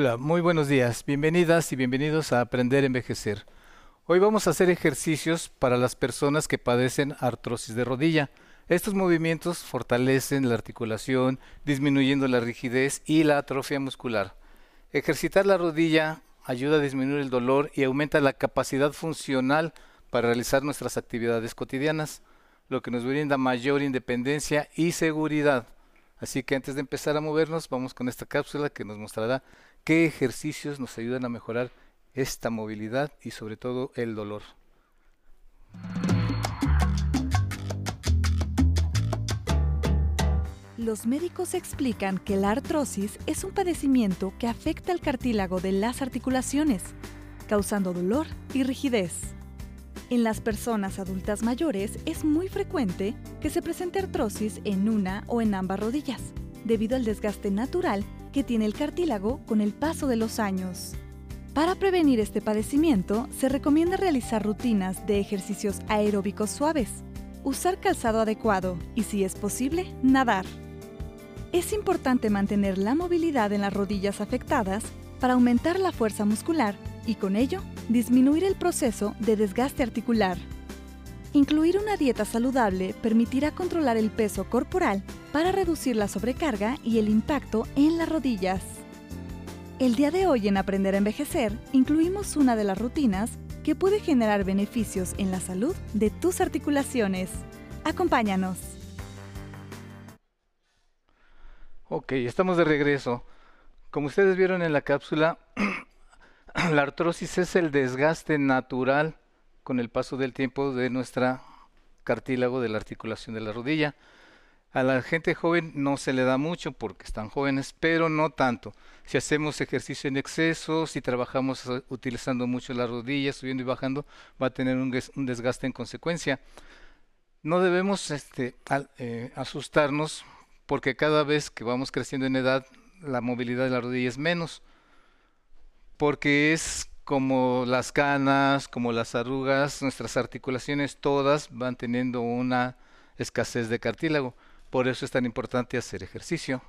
Hola, muy buenos días. Bienvenidas y bienvenidos a Aprender a Envejecer. Hoy vamos a hacer ejercicios para las personas que padecen artrosis de rodilla. Estos movimientos fortalecen la articulación, disminuyendo la rigidez y la atrofia muscular. Ejercitar la rodilla ayuda a disminuir el dolor y aumenta la capacidad funcional para realizar nuestras actividades cotidianas, lo que nos brinda mayor independencia y seguridad. Así que antes de empezar a movernos, vamos con esta cápsula que nos mostrará qué ejercicios nos ayudan a mejorar esta movilidad y sobre todo el dolor. Los médicos explican que la artrosis es un padecimiento que afecta al cartílago de las articulaciones, causando dolor y rigidez. En las personas adultas mayores es muy frecuente que se presente artrosis en una o en ambas rodillas, debido al desgaste natural que tiene el cartílago con el paso de los años. Para prevenir este padecimiento, se recomienda realizar rutinas de ejercicios aeróbicos suaves, usar calzado adecuado y, si es posible, nadar. Es importante mantener la movilidad en las rodillas afectadas para aumentar la fuerza muscular y con ello disminuir el proceso de desgaste articular. Incluir una dieta saludable permitirá controlar el peso corporal para reducir la sobrecarga y el impacto en las rodillas. El día de hoy en Aprender a Envejecer incluimos una de las rutinas que puede generar beneficios en la salud de tus articulaciones. Acompáñanos. Ok, estamos de regreso. Como ustedes vieron en la cápsula, la artrosis es el desgaste natural con el paso del tiempo de nuestra cartílago de la articulación de la rodilla. A la gente joven no se le da mucho porque están jóvenes, pero no tanto. Si hacemos ejercicio en exceso, si trabajamos eh, utilizando mucho las rodillas, subiendo y bajando, va a tener un, desgaste en consecuencia. No debemos este, eh, asustarnos porque cada vez que vamos creciendo en edad, la movilidad de la rodilla es menos. Porque es como las canas, como las arrugas, nuestras articulaciones todas van teniendo una escasez de cartílago. Por eso es tan importante hacer ejercicio.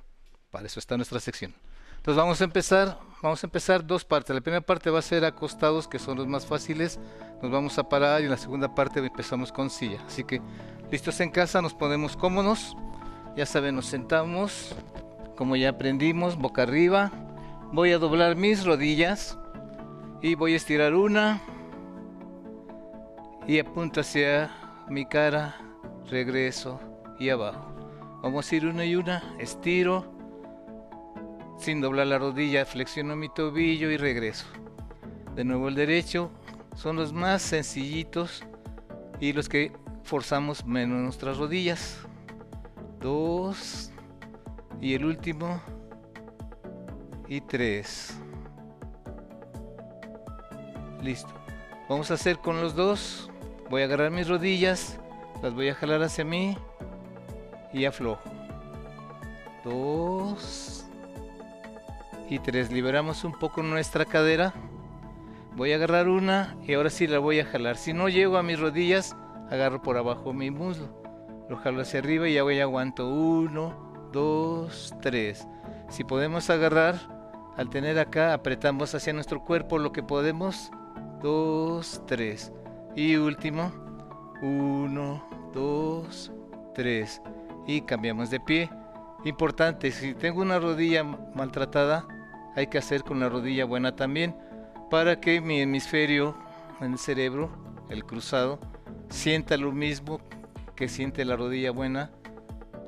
Para eso está nuestra sección. Entonces vamos a empezar, vamos a empezar dos partes. La primera parte va a ser acostados, que son los más fáciles. Nos vamos a parar y en la segunda parte empezamos con silla. Así que listos en casa, nos ponemos cómodos. Ya saben, nos sentamos, como ya aprendimos, boca arriba. Voy a doblar mis rodillas y voy a estirar una y apunto hacia mi cara, regreso y abajo. Vamos a ir una y una. Estiro. Sin doblar la rodilla, flexiono mi tobillo y regreso. De nuevo el derecho. Son los más sencillitos y los que forzamos menos nuestras rodillas. Dos. Y el último. Y tres. Listo. Vamos a hacer con los dos. Voy a agarrar mis rodillas. Las voy a jalar hacia mí y aflojo. Dos y tres. Liberamos un poco nuestra cadera. Voy a agarrar una y ahora sí la voy a jalar. Si no llego a mis rodillas, agarro por abajo mi muslo. Lo jalo hacia arriba y ya voy aguanto. Uno, dos, tres. Si podemos agarrar, al tener acá, apretamos hacia nuestro cuerpo lo que podemos. Dos, tres. Y último. Uno, dos, tres y cambiamos de pie. Importante, si tengo una rodilla maltratada, hay que hacer con la rodilla buena también para que mi hemisferio en el cerebro, el cruzado, sienta lo mismo que siente la rodilla buena.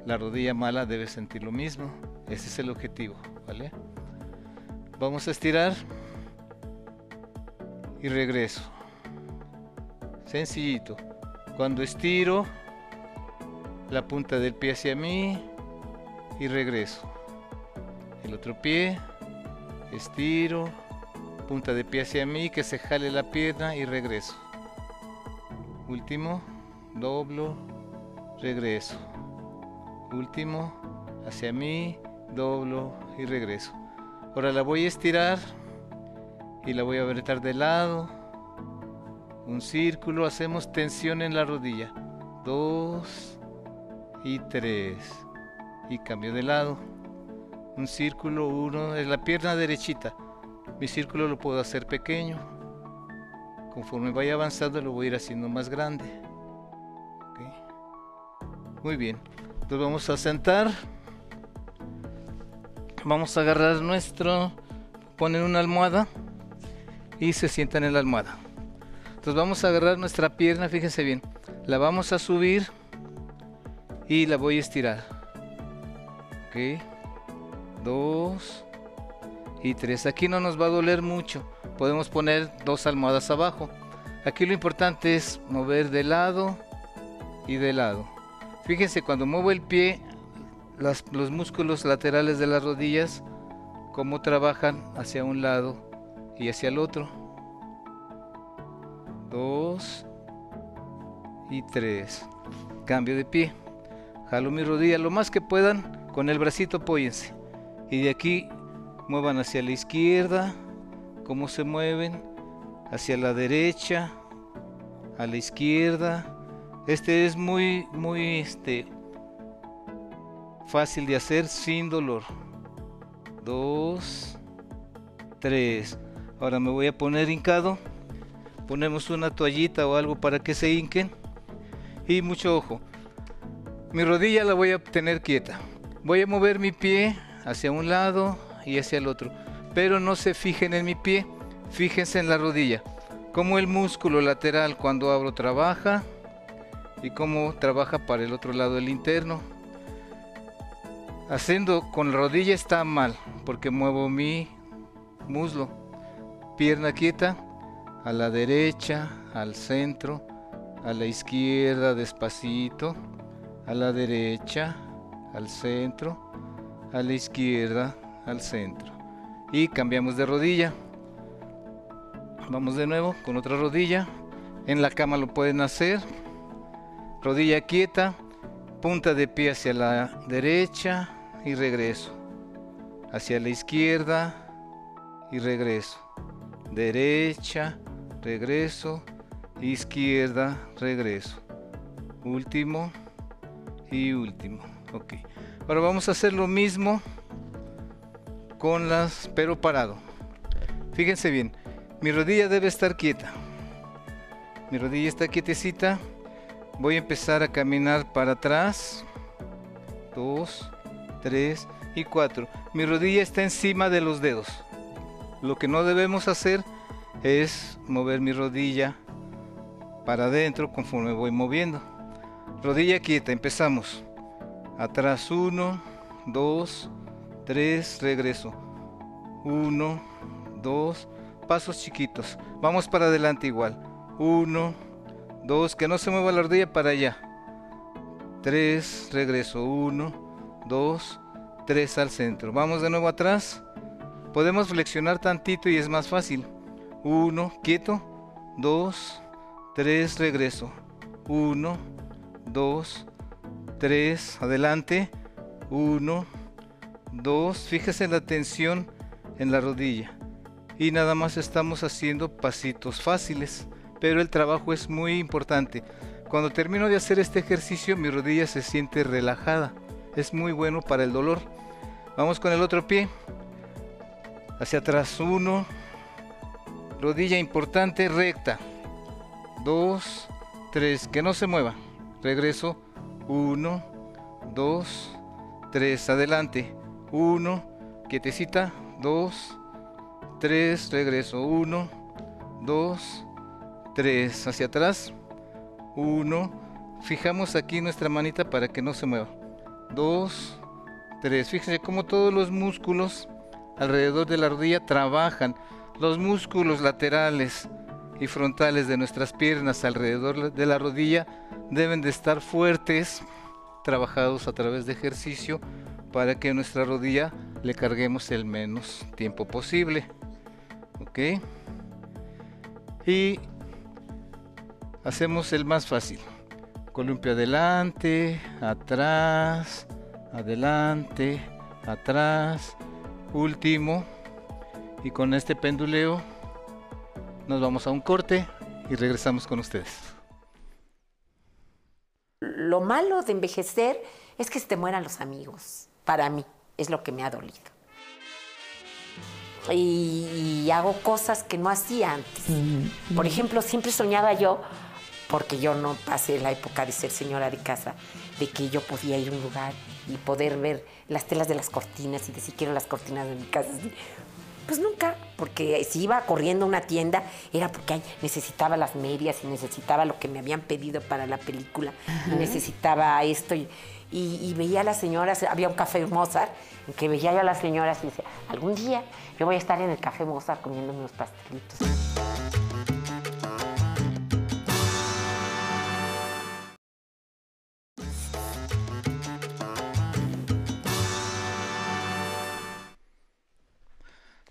La rodilla mala debe sentir lo mismo. Ese es el objetivo, ¿vale? Vamos a estirar y regreso. Sencillito. Cuando estiro, la punta del pie hacia mí y regreso. El otro pie, estiro, punta de pie hacia mí, que se jale la pierna y regreso. Último, doblo, regreso. Último, hacia mí, doblo y regreso. Ahora la voy a estirar y la voy a apretar de lado. Un círculo, hacemos tensión en la rodilla. Dos, y 3 y cambio de lado un círculo, uno, es la pierna derechita. Mi círculo lo puedo hacer pequeño. Conforme vaya avanzando lo voy a ir haciendo más grande. Muy bien. Entonces vamos a sentar. Vamos a agarrar nuestro, poner una almohada y se sientan en la almohada. Entonces vamos a agarrar nuestra pierna, fíjense bien. La vamos a subir y la voy a estirar. Ok. Dos y tres. Aquí no nos va a doler mucho. Podemos poner dos almohadas abajo. Aquí lo importante es mover de lado y de lado. Fíjense, cuando muevo el pie, los músculos laterales de las rodillas, cómo trabajan hacia un lado y hacia el otro. Dos y tres. Cambio de pie. Jalo mi rodilla lo más que puedan. Con el bracito apóyense. Y de aquí muevan hacia la izquierda. Cómo se mueven. Hacia la derecha. A la izquierda. Este es muy, muy, este, fácil de hacer sin dolor. Dos, tres. Ahora me voy a poner hincado. Ponemos una toallita o algo para que se hinquen. Y mucho ojo. Mi rodilla la voy a tener quieta. Voy a mover mi pie hacia un lado y hacia el otro. Pero no se fijen en mi pie. Fíjense en la rodilla. Como el músculo lateral cuando abro trabaja y cómo trabaja para el otro lado el interno haciendo con la rodilla está mal porque muevo mi muslo. Pierna quieta a la derecha al centro a la izquierda despacito a la derecha al centro a la izquierda al centro. Y cambiamos de rodilla. Vamos de nuevo con otra rodilla. En la cama lo pueden hacer. Rodilla quieta punta de pie hacia la derecha y regreso. Hacia la izquierda y regreso. Derecha, regreso. Izquierda, regreso. Último y último. Ok. Ahora vamos a hacer lo mismo con las, pero parado. Fíjense bien, mi rodilla debe estar quieta. Mi rodilla está quietecita voy a empezar a caminar para atrás. 2, 3 y 4. Mi rodilla está encima de los dedos. Lo que no debemos hacer es mover mi rodilla para adentro conforme voy moviendo. Rodilla quieta, empezamos. Atrás 1, 2, 3, regreso. 1, 2, pasos chiquitos. Vamos para adelante igual. 1, 2, que no se mueva la rodilla para allá. 3, regreso. 1, 2, 3 al centro. Vamos de nuevo atrás. Podemos flexionar tantito y es más fácil. 1, quieto. 2, 3, regreso. 1, 2, 3, adelante. 1, 2, fíjese la tensión en la rodilla. Y nada más estamos haciendo pasitos fáciles pero el trabajo es muy importante. Cuando termino de hacer este ejercicio mi rodilla se siente relajada. Es muy bueno para el dolor. Vamos con el otro pie. Hacia atrás. Uno. Rodilla importante recta. Dos. Tres. Que no se mueva. Regreso. Uno. Dos. Tres. Adelante. Uno. Quietecita. Dos. Tres. Regreso. Uno. Dos 3 hacia atrás, 1, fijamos aquí nuestra manita para que no se mueva, 2, 3, fíjense cómo todos los músculos alrededor de la rodilla trabajan, los músculos laterales y frontales de nuestras piernas alrededor de la rodilla deben de estar fuertes, trabajados a través de ejercicio para que nuestra rodilla le carguemos el menos tiempo posible. ¿Ok? Y Hacemos el más fácil. Columpio adelante, atrás, adelante, atrás, último. Y con este penduleo nos vamos a un corte y regresamos con ustedes. Lo malo de envejecer es que se te mueran los amigos, para mí es lo que me ha dolido. Y, hago cosas que no hacía antes. Por ejemplo, siempre soñaba yo, porque yo no pasé la época de ser señora de casa, de que yo podía ir a un lugar y poder ver las telas de las cortinas y decir quiero las cortinas de mi casa. Pues nunca, porque si iba corriendo a una tienda era porque necesitaba las medias y necesitaba lo que me habían pedido para la película y necesitaba esto. Y, veía a las señoras, había un café Mozart, en que veía a las señoras y decía, algún día yo voy a estar en el café Mozart comiendo unos pastelitos.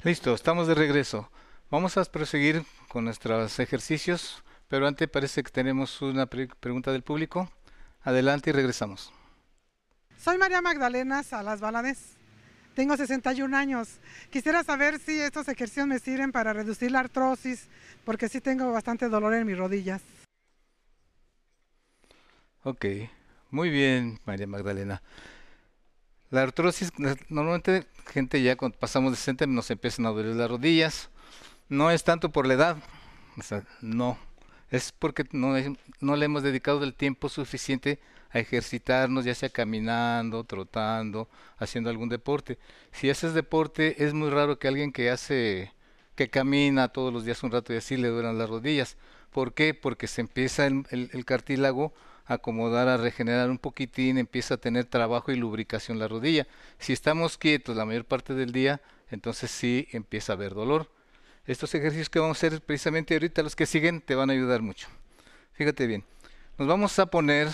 Listo, estamos de regreso. Vamos a proseguir con nuestros ejercicios, pero antes parece que tenemos una pregunta del público. Adelante y regresamos. Soy María Magdalena Salas Valadez. Tengo 61 años. Quisiera saber si estos ejercicios me sirven para reducir la artrosis, porque sí tengo bastante dolor en mis rodillas. Ok, muy bien, María Magdalena. La artrosis, normalmente gente ya cuando pasamos de 60 nos empiezan a doler las rodillas. No es tanto por la edad, o sea, no. Es porque no, le hemos dedicado el tiempo suficiente a ejercitarnos, ya sea caminando, trotando, haciendo algún deporte. Si haces deporte, es muy raro que alguien que hace, que camina todos los días un rato y así le duelan las rodillas. ¿Por qué? Porque se empieza el cartílago acomodar, a regenerar un poquitín, empieza a tener trabajo y lubricación la rodilla. Si estamos quietos la mayor parte del día, entonces sí empieza a haber dolor. Estos ejercicios que vamos a hacer precisamente ahorita, los que siguen, te van a ayudar mucho. Fíjate bien, nos vamos a poner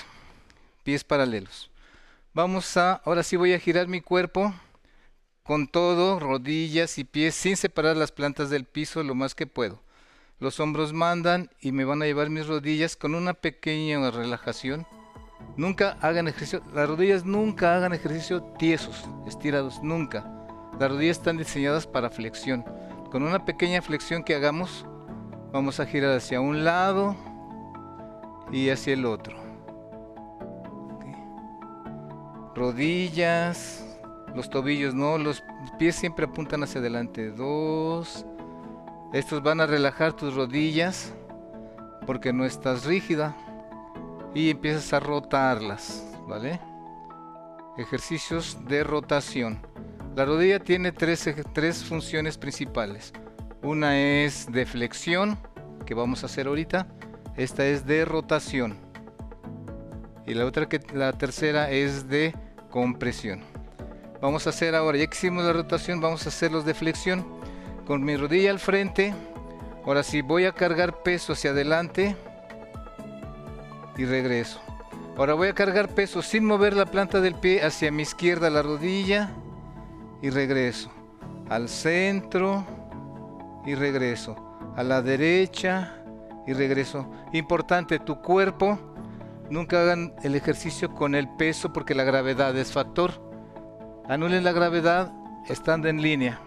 pies paralelos. Vamos a, ahora sí voy a girar mi cuerpo con todo, rodillas y pies, sin separar las plantas del piso lo más que puedo los hombros mandan y me van a llevar mis rodillas con una pequeña relajación. Nunca hagan ejercicio, las rodillas nunca hagan ejercicio tiesos, estirados, nunca. Las rodillas están diseñadas para flexión. Con una pequeña flexión que hagamos, vamos a girar hacia un lado y hacia el otro. Rodillas, los tobillos no, los pies siempre apuntan hacia adelante. Dos, estos van a relajar tus rodillas porque no estás rígida y empiezas a rotarlas, ¿vale? Ejercicios de rotación. La rodilla tiene tres, tres funciones principales. Una es de flexión, que vamos a hacer ahorita. Esta es de rotación. Y la otra que la tercera es de compresión. Vamos a hacer ahora, ya que hicimos la rotación, vamos a hacer los de flexión con mi rodilla al frente. Ahora sí, voy a cargar peso hacia adelante y regreso. Ahora voy a cargar peso sin mover la planta del pie hacia mi izquierda, la rodilla y regreso. Al centro y regreso. A la derecha y regreso. Importante, tu cuerpo, nunca hagan el ejercicio con el peso porque la gravedad es factor. Anulen la gravedad estando en línea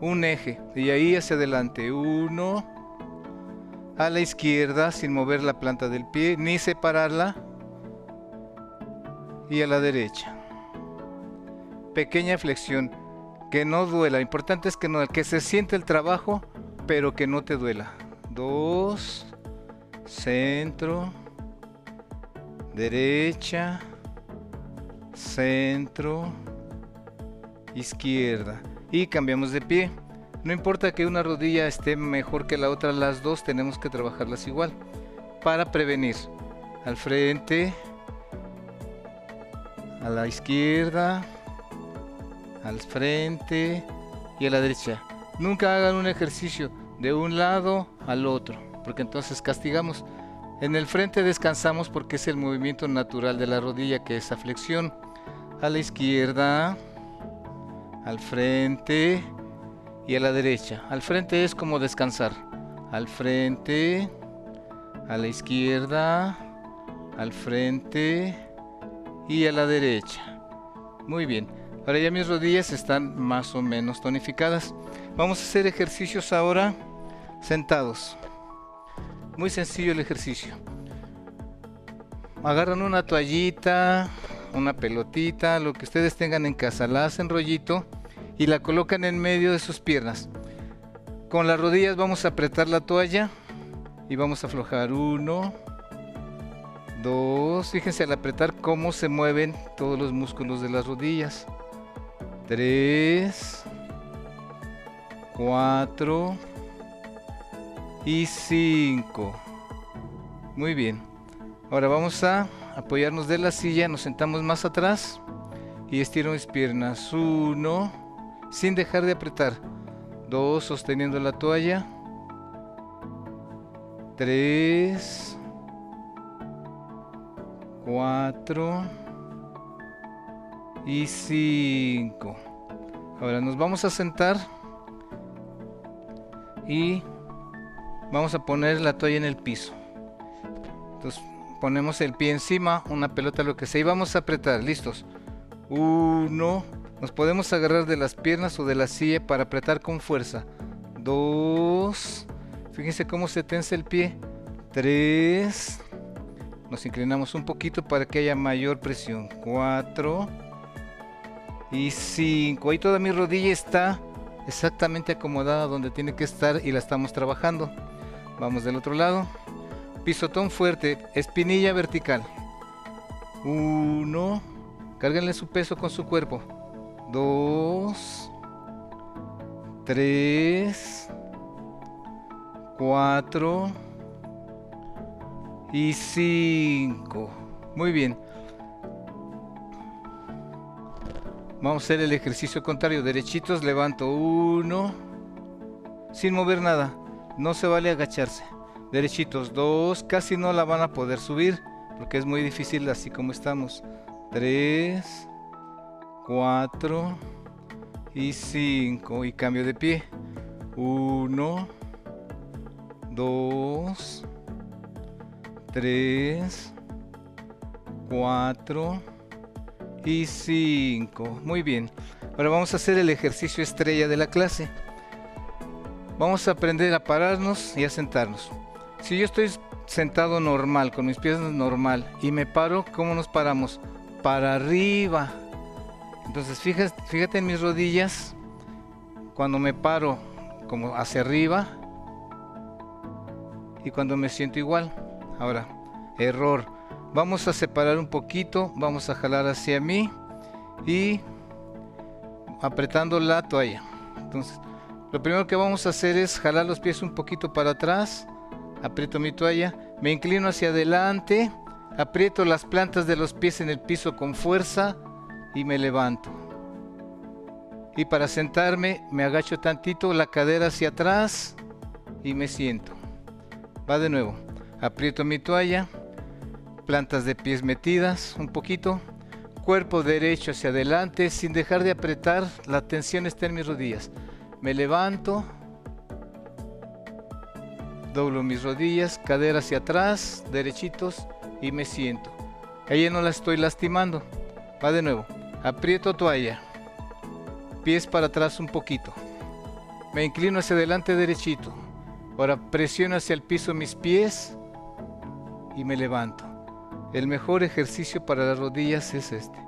un eje y ahí hacia adelante uno a la izquierda sin mover la planta del pie ni separarla y a la derecha. Pequeña flexión que no duela importante es que no que se siente el trabajo pero que no te duela. Dos centro derecha centro izquierda y cambiamos de pie. No importa que una rodilla esté mejor que la otra, las dos tenemos que trabajarlas igual para prevenir. Al frente, a la izquierda, al frente y a la derecha. Nunca hagan un ejercicio de un lado al otro, porque entonces castigamos. En el frente descansamos porque es el movimiento natural de la rodilla, que es a flexión. A la izquierda, al frente y a la derecha. Al frente es como descansar. Al frente, a la izquierda, al frente y a la derecha. Muy bien. Ahora ya mis rodillas están más o menos tonificadas. Vamos a hacer ejercicios ahora sentados. Muy sencillo el ejercicio. Agarran una toallita una pelotita, lo que ustedes tengan en casa, la hacen rollito y la colocan en medio de sus piernas. Con las rodillas vamos a apretar la toalla y vamos a aflojar. Uno, dos. Fíjense al apretar cómo se mueven todos los músculos de las rodillas. Tres, cuatro y cinco. Muy bien. Ahora vamos a apoyarnos de la silla, nos sentamos más atrás y estiro mis piernas. Uno, sin dejar de apretar. Dos, sosteniendo la toalla. Tres. Cuatro. Y cinco. Ahora nos vamos a sentar. Y vamos a poner la toalla en el piso. Entonces ponemos el pie encima, una pelota, lo que sea, y vamos a apretar. Listos. Uno. Nos podemos agarrar de las piernas o de la silla para apretar con fuerza. Dos. Fíjense cómo se tensa el pie. Tres. Nos inclinamos un poquito para que haya mayor presión. Cuatro. Y cinco. Ahí toda mi rodilla está exactamente acomodada donde tiene que estar y la estamos trabajando. Vamos del otro lado. Pisotón fuerte. Espinilla vertical. Uno. Cárguenle su peso con su cuerpo dos, tres, cuatro y cinco. Muy bien. Vamos a hacer el ejercicio contrario. Derechitos, levanto uno, sin mover nada. No se vale agacharse. Derechitos, dos, casi no la van a poder subir porque es muy difícil así como estamos. Tres, 4 y 5 y cambio de pie. 1 2 3 4 y 5 muy bien. Ahora vamos a hacer el ejercicio estrella de la clase. Vamos a aprender a pararnos y a sentarnos. Si yo estoy sentado normal con mis piernas normal y me paro ¿cómo nos paramos? para arriba entonces fíjate, fíjate en mis rodillas, cuando me paro como hacia arriba y cuando me siento igual. Ahora, error. Vamos a separar un poquito, vamos a jalar hacia mí y apretando la toalla. Entonces, lo primero que vamos a hacer es jalar los pies un poquito para atrás, aprieto mi toalla, me inclino hacia adelante, aprieto las plantas de los pies en el piso con fuerza, y me levanto. Y para sentarme me agacho tantito la cadera hacia atrás y me siento. Va de nuevo. Aprieto mi toalla, plantas de pies metidas un poquito, cuerpo derecho hacia adelante sin dejar de apretar, la tensión está en mis rodillas. Me levanto, doblo mis rodillas, cadera hacia atrás, derechitos y me siento. Ahí no la estoy lastimando. Va de nuevo. Aprieto toalla. Pies para atrás un poquito. Me inclino hacia adelante derechito. Ahora presiono hacia el piso mis pies y me levanto. El mejor ejercicio para las rodillas es este.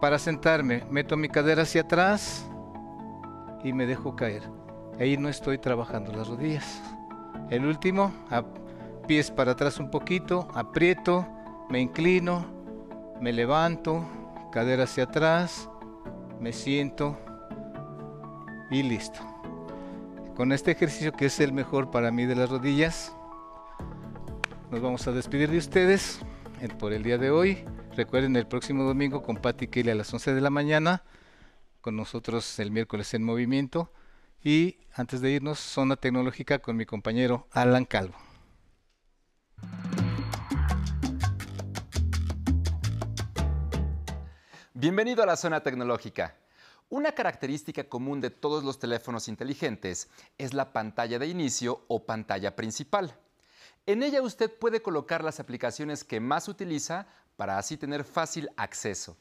Para sentarme, meto mi cadera hacia atrás y me dejo caer. Ahí no estoy trabajando las rodillas. El último, pies para atrás un poquito, aprieto, me inclino, me levanto, cadera hacia atrás, me siento y listo. Con este ejercicio que es el mejor para mí de las rodillas, nos vamos a despedir de ustedes por el día de hoy. Recuerden el próximo domingo con Patti Kelly a las 11 de la mañana, con nosotros el miércoles en movimiento y antes de irnos, zona tecnológica con mi compañero Alan Calvo. Bienvenido a la zona tecnológica. Una característica común de todos los teléfonos inteligentes es la pantalla de inicio o pantalla principal. En ella usted puede colocar las aplicaciones que más utiliza para así tener fácil acceso.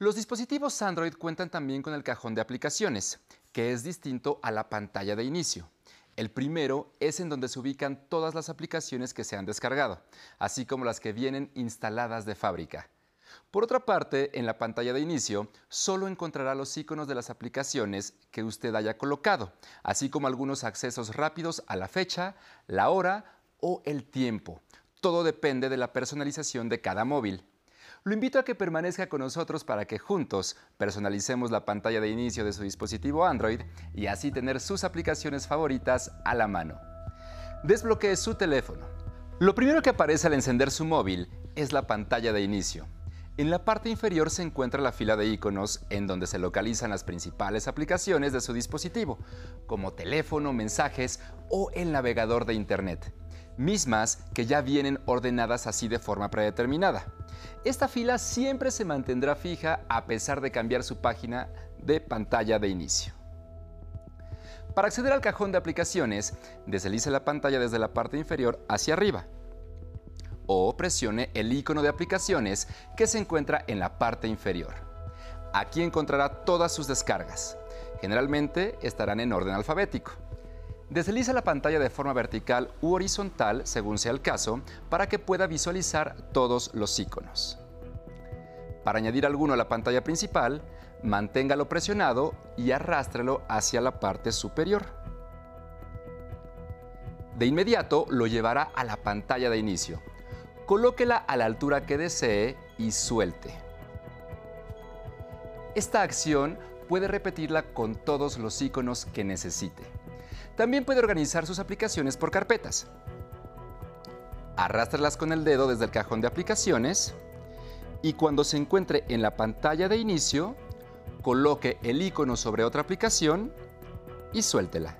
Los dispositivos Android cuentan también con el cajón de aplicaciones, que es distinto a la pantalla de inicio. El primero es en donde se ubican todas las aplicaciones que se han descargado, así como las que vienen instaladas de fábrica. Por otra parte, en la pantalla de inicio solo encontrará los iconos de las aplicaciones que usted haya colocado, así como algunos accesos rápidos a la fecha, la hora o el tiempo. Todo depende de la personalización de cada móvil. Lo invito a que permanezca con nosotros para que juntos personalicemos la pantalla de inicio de su dispositivo Android y así tener sus aplicaciones favoritas a la mano. Desbloquee su teléfono. Lo primero que aparece al encender su móvil es la pantalla de inicio. En la parte inferior se encuentra la fila de iconos en donde se localizan las principales aplicaciones de su dispositivo, como teléfono, mensajes o el navegador de Internet mismas que ya vienen ordenadas así de forma predeterminada. Esta fila siempre se mantendrá fija a pesar de cambiar su página de pantalla de inicio. Para acceder al cajón de aplicaciones, deslice la pantalla desde la parte inferior hacia arriba o presione el icono de aplicaciones que se encuentra en la parte inferior. Aquí encontrará todas sus descargas. Generalmente estarán en orden alfabético. Desliza la pantalla de forma vertical u horizontal, según sea el caso, para que pueda visualizar todos los iconos. Para añadir alguno a la pantalla principal, manténgalo presionado y arrástrelo hacia la parte superior. De inmediato lo llevará a la pantalla de inicio. Colóquela a la altura que desee y suelte. Esta acción puede repetirla con todos los iconos que necesite. También puede organizar sus aplicaciones por carpetas. Arrástralas con el dedo desde el cajón de aplicaciones y cuando se encuentre en la pantalla de inicio, coloque el icono sobre otra aplicación y suéltela.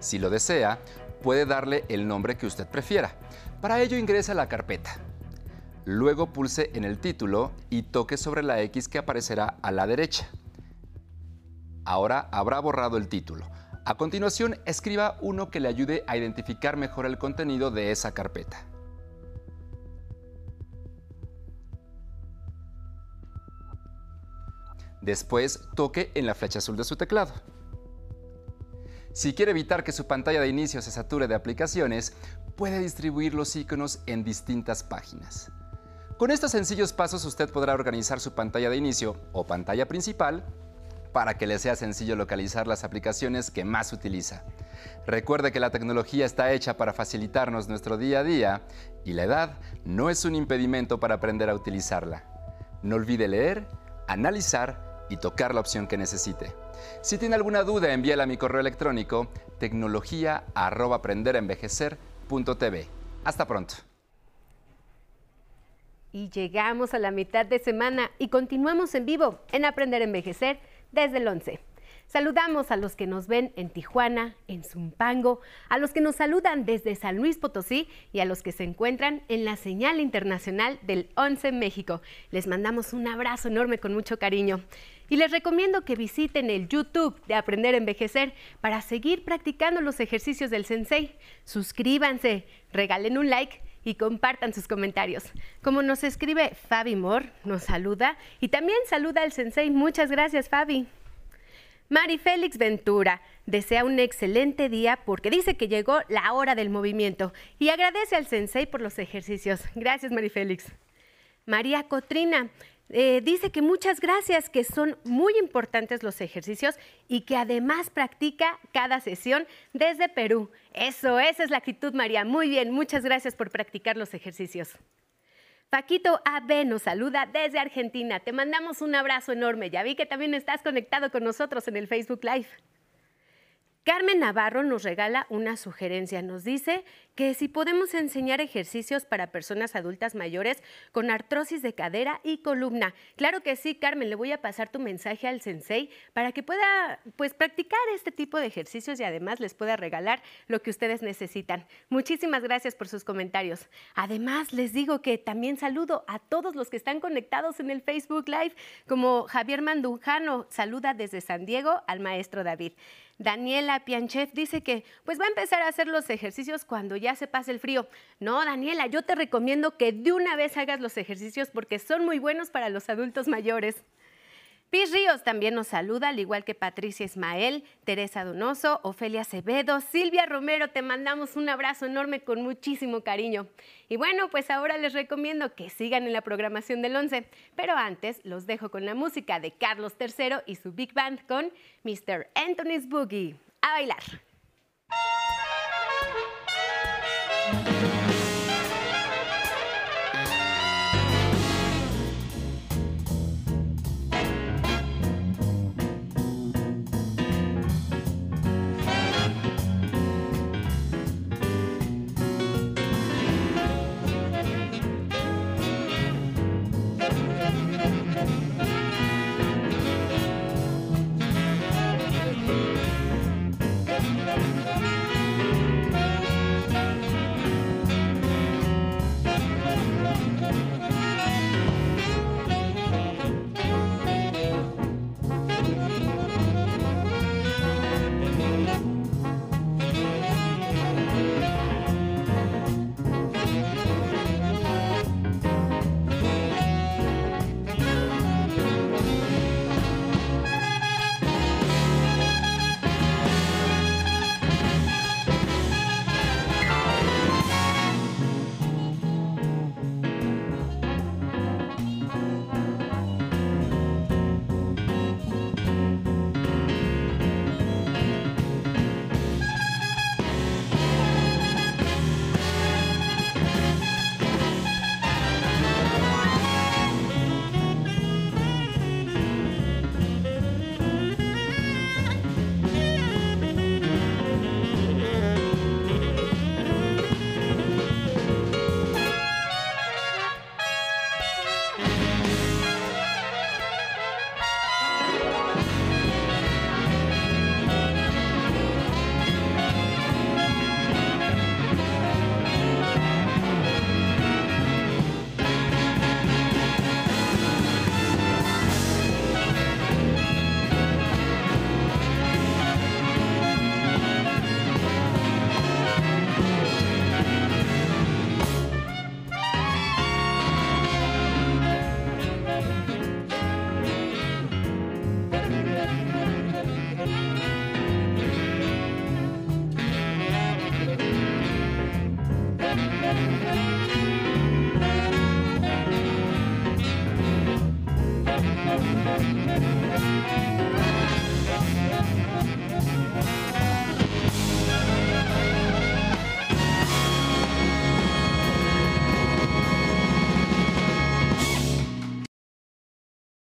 Si lo desea, puede darle el nombre que usted prefiera. Para ello ingresa a la carpeta. Luego pulse en el título y toque sobre la X que aparecerá a la derecha. Ahora habrá borrado el título. A continuación, escriba uno que le ayude a identificar mejor el contenido de esa carpeta. Después, toque en la flecha azul de su teclado. Si quiere evitar que su pantalla de inicio se sature de aplicaciones, puede distribuir los iconos en distintas páginas. Con estos sencillos pasos usted podrá organizar su pantalla de inicio o pantalla principal para que le sea sencillo localizar las aplicaciones que más utiliza. Recuerde que la tecnología está hecha para facilitarnos nuestro día a día y la edad no es un impedimento para aprender a utilizarla. No olvide leer, analizar y tocar la opción que necesite. Si tiene alguna duda, envíela a mi correo electrónico tecnología@aprenderenvejecer.tv. Hasta pronto. Y llegamos a la mitad de semana y continuamos en vivo en Aprender a Envejecer desde el 11. Saludamos a los que nos ven en Tijuana, en Zumpango, a los que nos saludan desde San Luis Potosí y a los que se encuentran en la señal internacional del 11 México. Les mandamos un abrazo enorme con mucho cariño. Y les recomiendo que visiten el YouTube de Aprender a Envejecer para seguir practicando los ejercicios del Sensei. Suscríbanse, regalen un like y compartan sus comentarios. Como nos escribe Fabi Moore, nos saluda y también saluda al Sensei. Muchas gracias, Fabi. Mari Félix Ventura desea un excelente día porque dice que llegó la hora del movimiento y agradece al Sensei por los ejercicios. Gracias, Mari Félix. María Cotrina eh, dice que muchas gracias, que son muy importantes los ejercicios y que además practica cada sesión desde Perú. Eso, esa es la actitud, María. Muy bien, muchas gracias por practicar los ejercicios. Paquito AB nos saluda desde Argentina. Te mandamos un abrazo enorme. Ya vi que también estás conectado con nosotros en el Facebook Live. Carmen Navarro nos regala una sugerencia. Nos dice que si podemos enseñar ejercicios para personas adultas mayores con artrosis de cadera y columna. Claro que sí, Carmen, le voy a pasar tu mensaje al sensei para que pueda pues practicar este tipo de ejercicios y además les pueda regalar lo que ustedes necesitan. Muchísimas gracias por sus comentarios. Además, les digo que también saludo a todos los que están conectados en el Facebook Live, como Javier Mandujano saluda desde San Diego al maestro David. Daniela Pianchef dice que pues va a empezar a hacer los ejercicios cuando ya se pase el frío. No, Daniela, yo te recomiendo que de una vez hagas los ejercicios porque son muy buenos para los adultos mayores. Pis Ríos también nos saluda, al igual que Patricia Ismael, Teresa Donoso, Ofelia Acevedo, Silvia Romero, te mandamos un abrazo enorme con muchísimo cariño. Y bueno, pues ahora les recomiendo que sigan en la programación del 11, pero antes los dejo con la música de Carlos III y su Big Band con Mr. Anthony's Boogie. A bailar.